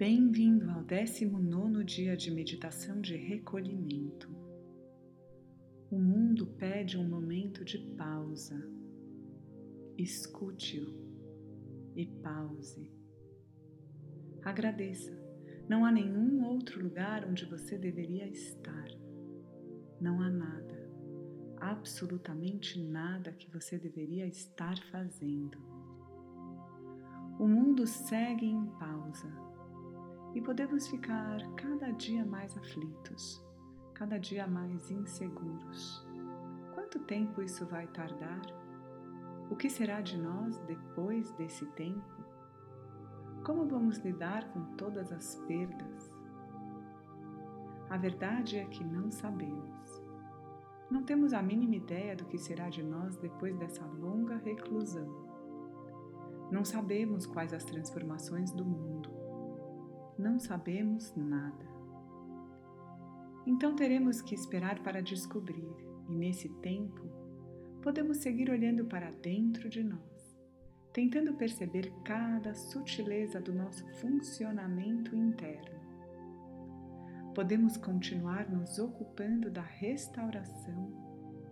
Bem-vindo ao 19 dia de meditação de recolhimento. O mundo pede um momento de pausa. Escute-o e pause. Agradeça. Não há nenhum outro lugar onde você deveria estar. Não há nada, absolutamente nada que você deveria estar fazendo. O mundo segue em pausa e podemos ficar cada dia mais aflitos, cada dia mais inseguros. Quanto tempo isso vai tardar? O que será de nós depois desse tempo? Como vamos lidar com todas as perdas? A verdade é que não sabemos. Não temos a mínima ideia do que será de nós depois dessa longa reclusão. Não sabemos quais as transformações do mundo não sabemos nada. Então teremos que esperar para descobrir, e nesse tempo podemos seguir olhando para dentro de nós, tentando perceber cada sutileza do nosso funcionamento interno. Podemos continuar nos ocupando da restauração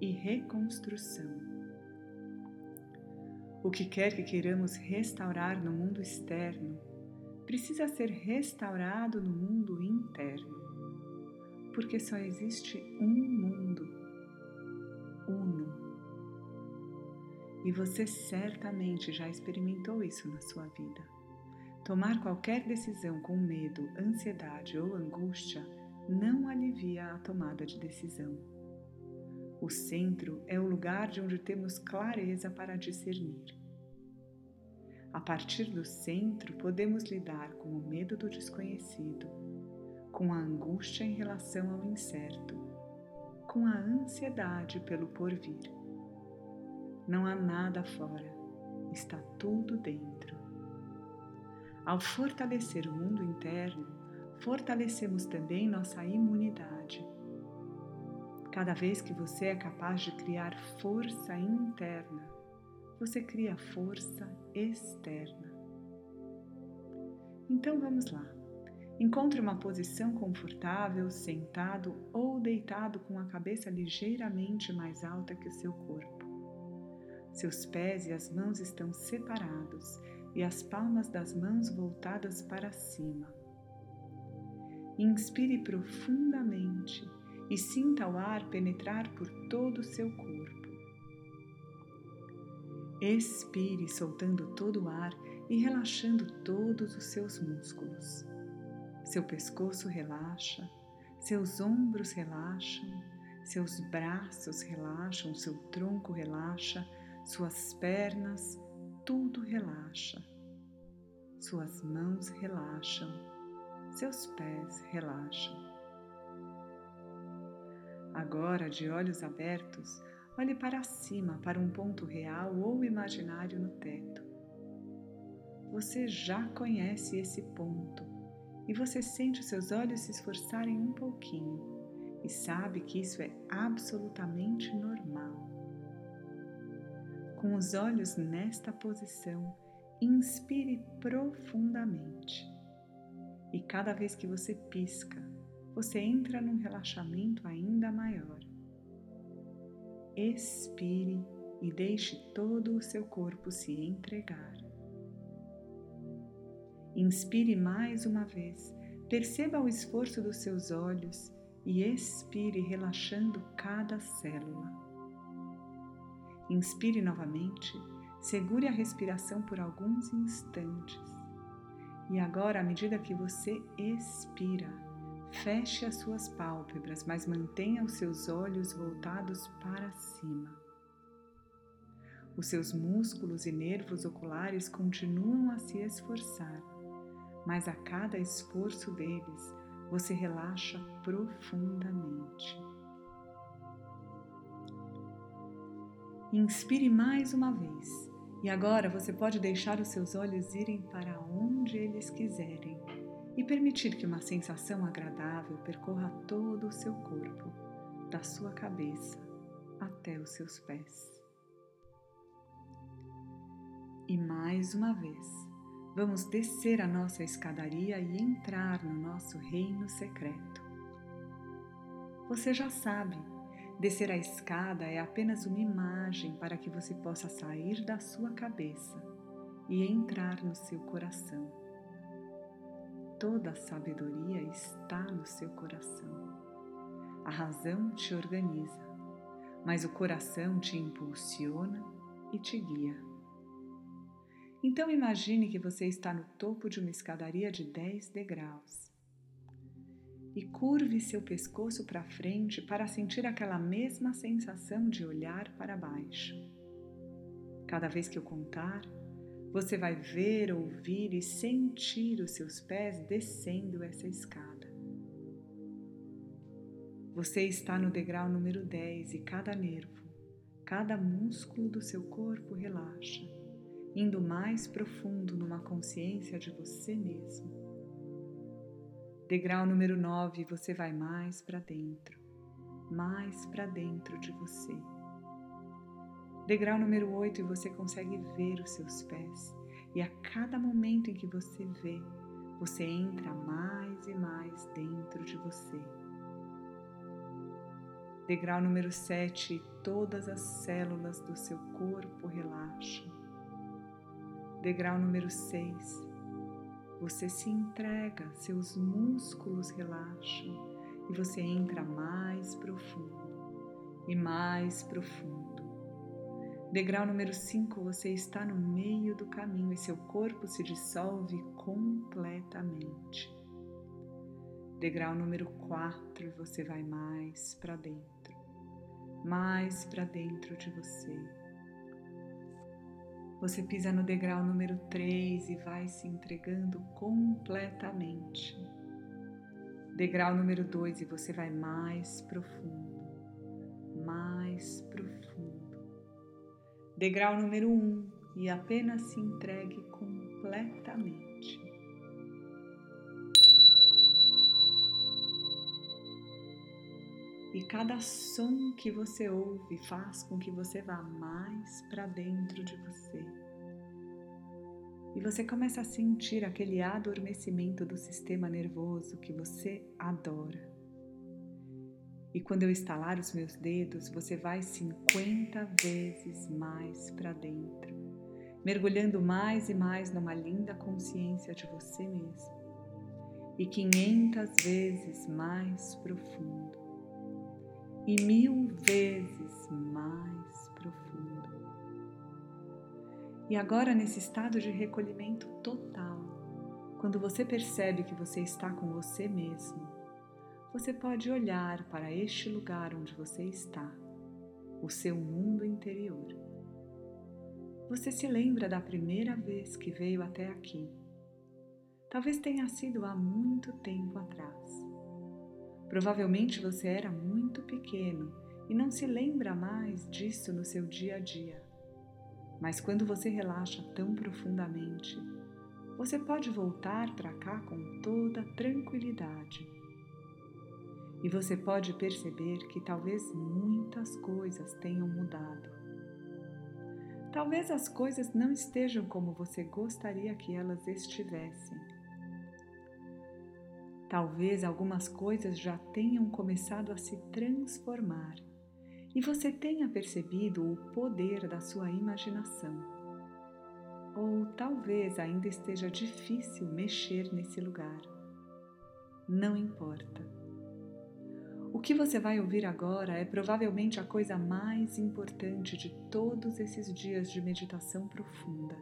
e reconstrução. O que quer que queiramos restaurar no mundo externo precisa ser restaurado no mundo interno, porque só existe um mundo, uno. E você certamente já experimentou isso na sua vida. Tomar qualquer decisão com medo, ansiedade ou angústia não alivia a tomada de decisão. O centro é o lugar de onde temos clareza para discernir. A partir do centro, podemos lidar com o medo do desconhecido, com a angústia em relação ao incerto, com a ansiedade pelo porvir. Não há nada fora, está tudo dentro. Ao fortalecer o mundo interno, fortalecemos também nossa imunidade. Cada vez que você é capaz de criar força interna, você cria força externa. Então vamos lá. Encontre uma posição confortável, sentado ou deitado com a cabeça ligeiramente mais alta que o seu corpo. Seus pés e as mãos estão separados e as palmas das mãos voltadas para cima. Inspire profundamente e sinta o ar penetrar por todo o seu corpo. Expire, soltando todo o ar e relaxando todos os seus músculos. Seu pescoço relaxa, seus ombros relaxam, seus braços relaxam, seu tronco relaxa, suas pernas, tudo relaxa. Suas mãos relaxam, seus pés relaxam. Agora, de olhos abertos, Olhe para cima, para um ponto real ou imaginário no teto. Você já conhece esse ponto e você sente os seus olhos se esforçarem um pouquinho e sabe que isso é absolutamente normal. Com os olhos nesta posição, inspire profundamente. E cada vez que você pisca, você entra num relaxamento ainda maior expire e deixe todo o seu corpo se entregar. Inspire mais uma vez, perceba o esforço dos seus olhos e expire relaxando cada célula. Inspire novamente, segure a respiração por alguns instantes. E agora, à medida que você expira, Feche as suas pálpebras, mas mantenha os seus olhos voltados para cima. Os seus músculos e nervos oculares continuam a se esforçar, mas a cada esforço deles você relaxa profundamente. Inspire mais uma vez e agora você pode deixar os seus olhos irem para onde eles quiserem e permitir que uma sensação agradável percorra todo o seu corpo, da sua cabeça até os seus pés. E mais uma vez, vamos descer a nossa escadaria e entrar no nosso reino secreto. Você já sabe, descer a escada é apenas uma imagem para que você possa sair da sua cabeça e entrar no seu coração. Toda a sabedoria está no seu coração. A razão te organiza, mas o coração te impulsiona e te guia. Então imagine que você está no topo de uma escadaria de 10 degraus. E curve seu pescoço para frente para sentir aquela mesma sensação de olhar para baixo. Cada vez que eu contar, você vai ver, ouvir e sentir os seus pés descendo essa escada. Você está no degrau número 10 e cada nervo, cada músculo do seu corpo relaxa indo mais profundo numa consciência de você mesmo. Degrau número 9, você vai mais para dentro, mais para dentro de você. Degrau número 8, você consegue ver os seus pés, e a cada momento em que você vê, você entra mais e mais dentro de você. Degrau número 7, todas as células do seu corpo relaxam Degrau número 6. Você se entrega, seus músculos relaxam e você entra mais profundo e mais profundo. Degrau número 5, você está no meio do caminho e seu corpo se dissolve completamente. Degrau número 4, você vai mais para dentro, mais para dentro de você. Você pisa no degrau número 3 e vai se entregando completamente. Degrau número 2 e você vai mais profundo, mais profundo. Degrau número 1 um, e apenas se entregue completamente. E cada som que você ouve faz com que você vá mais para dentro de você. E você começa a sentir aquele adormecimento do sistema nervoso que você adora. E quando eu estalar os meus dedos, você vai 50 vezes mais para dentro, mergulhando mais e mais numa linda consciência de você mesmo. E 500 vezes mais profundo e mil vezes mais profundo. E agora, nesse estado de recolhimento total, quando você percebe que você está com você mesmo, você pode olhar para este lugar onde você está, o seu mundo interior. Você se lembra da primeira vez que veio até aqui? Talvez tenha sido há muito tempo atrás. Provavelmente você era muito pequeno e não se lembra mais disso no seu dia a dia. Mas quando você relaxa tão profundamente, você pode voltar para cá com toda tranquilidade. E você pode perceber que talvez muitas coisas tenham mudado. Talvez as coisas não estejam como você gostaria que elas estivessem Talvez algumas coisas já tenham começado a se transformar e você tenha percebido o poder da sua imaginação. Ou talvez ainda esteja difícil mexer nesse lugar. Não importa. O que você vai ouvir agora é provavelmente a coisa mais importante de todos esses dias de meditação profunda.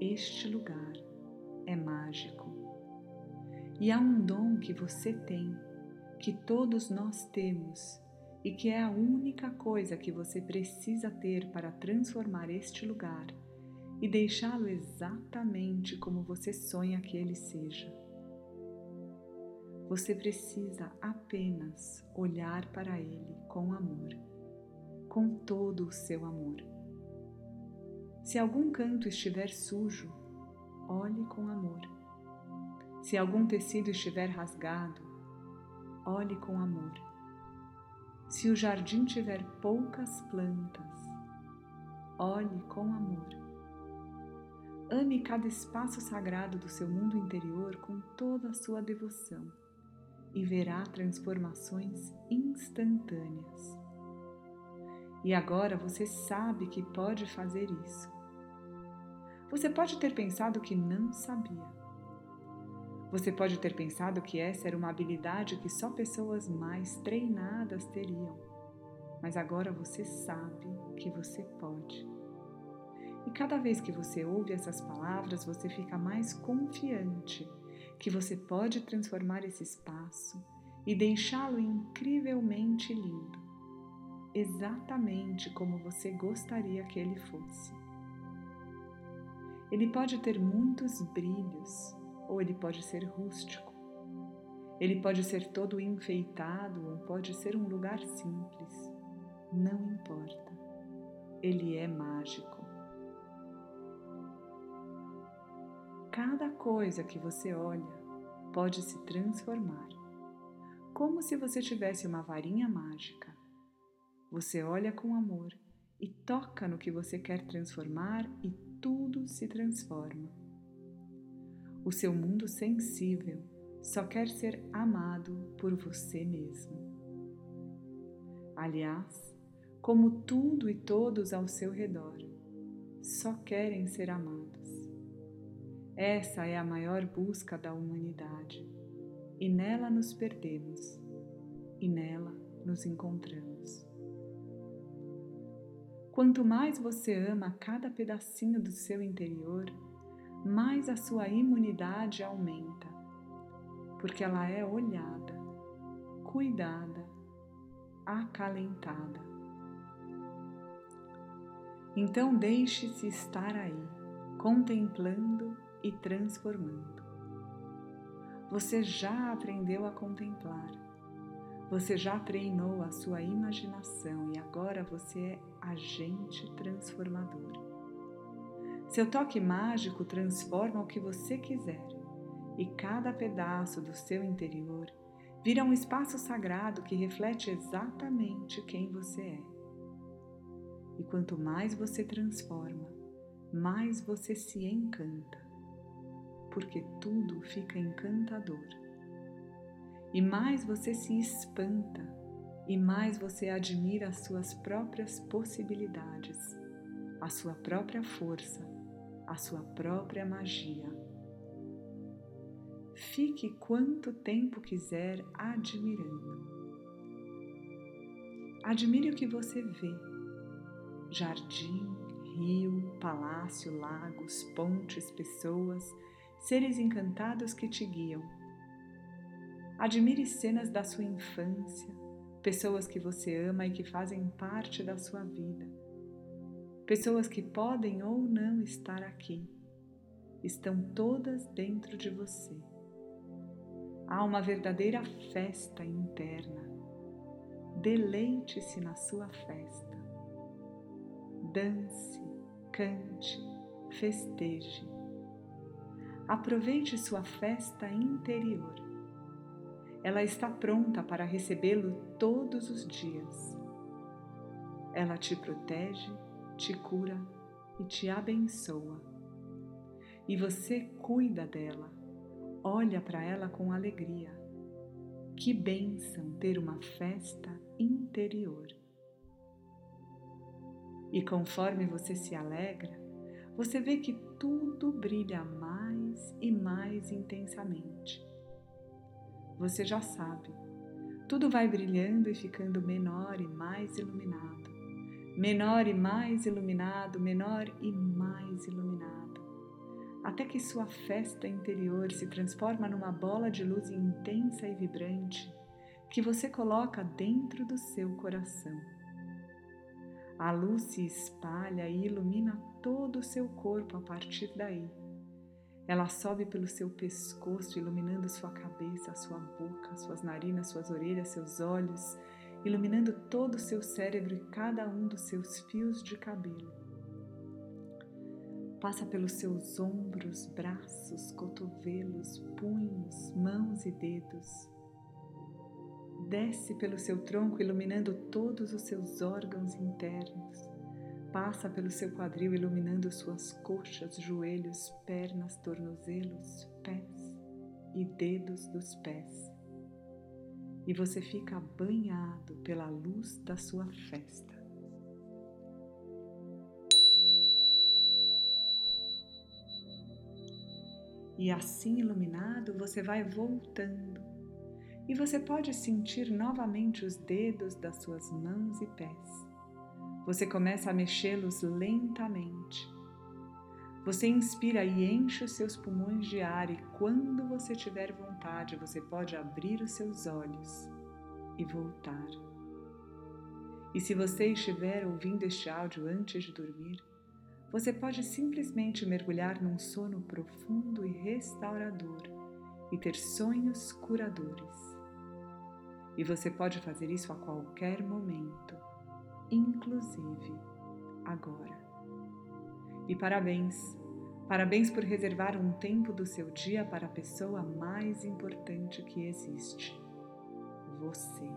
Este lugar é mágico. E há um dom que você tem, que todos nós temos, e que é a única coisa que você precisa ter para transformar este lugar e deixá-lo exatamente como você sonha que ele seja. Você precisa apenas olhar para ele com amor, com todo o seu amor. Se algum canto estiver sujo, olhe com amor se algum tecido estiver rasgado, olhe com amor. Se o jardim tiver poucas plantas, olhe com amor. Ame cada espaço sagrado do seu mundo interior com toda a sua devoção e verá transformações instantâneas. E agora você sabe que pode fazer isso. Você pode ter pensado que não sabia. Você pode ter pensado que essa era uma habilidade que só pessoas mais treinadas teriam. Mas agora você sabe que você pode. E cada vez que você ouve essas palavras, você fica mais confiante que você pode transformar esse espaço e deixá-lo incrivelmente lindo, exatamente como você gostaria que ele fosse. Ele pode ter muitos brilhos, ou ele pode ser rústico. Ele pode ser todo enfeitado ou pode ser um lugar simples. Não importa. Ele é mágico. Cada coisa que você olha pode se transformar, como se você tivesse uma varinha mágica. Você olha com amor e toca no que você quer transformar e tudo se transforma. O seu mundo sensível só quer ser amado por você mesmo. Aliás, como tudo e todos ao seu redor, só querem ser amados. Essa é a maior busca da humanidade e nela nos perdemos e nela nos encontramos. Quanto mais você ama cada pedacinho do seu interior, mais a sua imunidade aumenta, porque ela é olhada, cuidada, acalentada. Então deixe-se estar aí, contemplando e transformando. Você já aprendeu a contemplar, você já treinou a sua imaginação e agora você é agente transformador. Seu toque mágico transforma o que você quiser e cada pedaço do seu interior vira um espaço sagrado que reflete exatamente quem você é. E quanto mais você transforma, mais você se encanta porque tudo fica encantador. E mais você se espanta, e mais você admira as suas próprias possibilidades, a sua própria força, a sua própria magia. Fique quanto tempo quiser admirando. Admire o que você vê: jardim, rio, palácio, lagos, pontes, pessoas seres encantados que te guiam. Admire cenas da sua infância, pessoas que você ama e que fazem parte da sua vida. Pessoas que podem ou não estar aqui, estão todas dentro de você. Há uma verdadeira festa interna. Deleite-se na sua festa. Dance, cante, festeje aproveite sua festa interior. Ela está pronta para recebê-lo todos os dias. Ela te protege, te cura e te abençoa. E você cuida dela, olha para ela com alegria. Que bênção ter uma festa interior. E conforme você se alegra, você vê que tudo brilha mais e mais intensamente. Você já sabe, tudo vai brilhando e ficando menor e mais iluminado, menor e mais iluminado, menor e mais iluminado, até que sua festa interior se transforma numa bola de luz intensa e vibrante que você coloca dentro do seu coração. A luz se espalha e ilumina todo o seu corpo a partir daí. Ela sobe pelo seu pescoço, iluminando sua cabeça, sua boca, suas narinas, suas orelhas, seus olhos, iluminando todo o seu cérebro e cada um dos seus fios de cabelo. Passa pelos seus ombros, braços, cotovelos, punhos, mãos e dedos desce pelo seu tronco, iluminando todos os seus órgãos internos, passa pelo seu quadril, iluminando suas coxas, joelhos, pernas, tornozelos, pés e dedos dos pés. E você fica banhado pela luz da sua festa. E assim iluminado, você vai voltando. E você pode sentir novamente os dedos das suas mãos e pés. Você começa a mexê-los lentamente. Você inspira e enche os seus pulmões de ar, e quando você tiver vontade, você pode abrir os seus olhos e voltar. E se você estiver ouvindo este áudio antes de dormir, você pode simplesmente mergulhar num sono profundo e restaurador e ter sonhos curadores. E você pode fazer isso a qualquer momento, inclusive agora. E parabéns! Parabéns por reservar um tempo do seu dia para a pessoa mais importante que existe: você.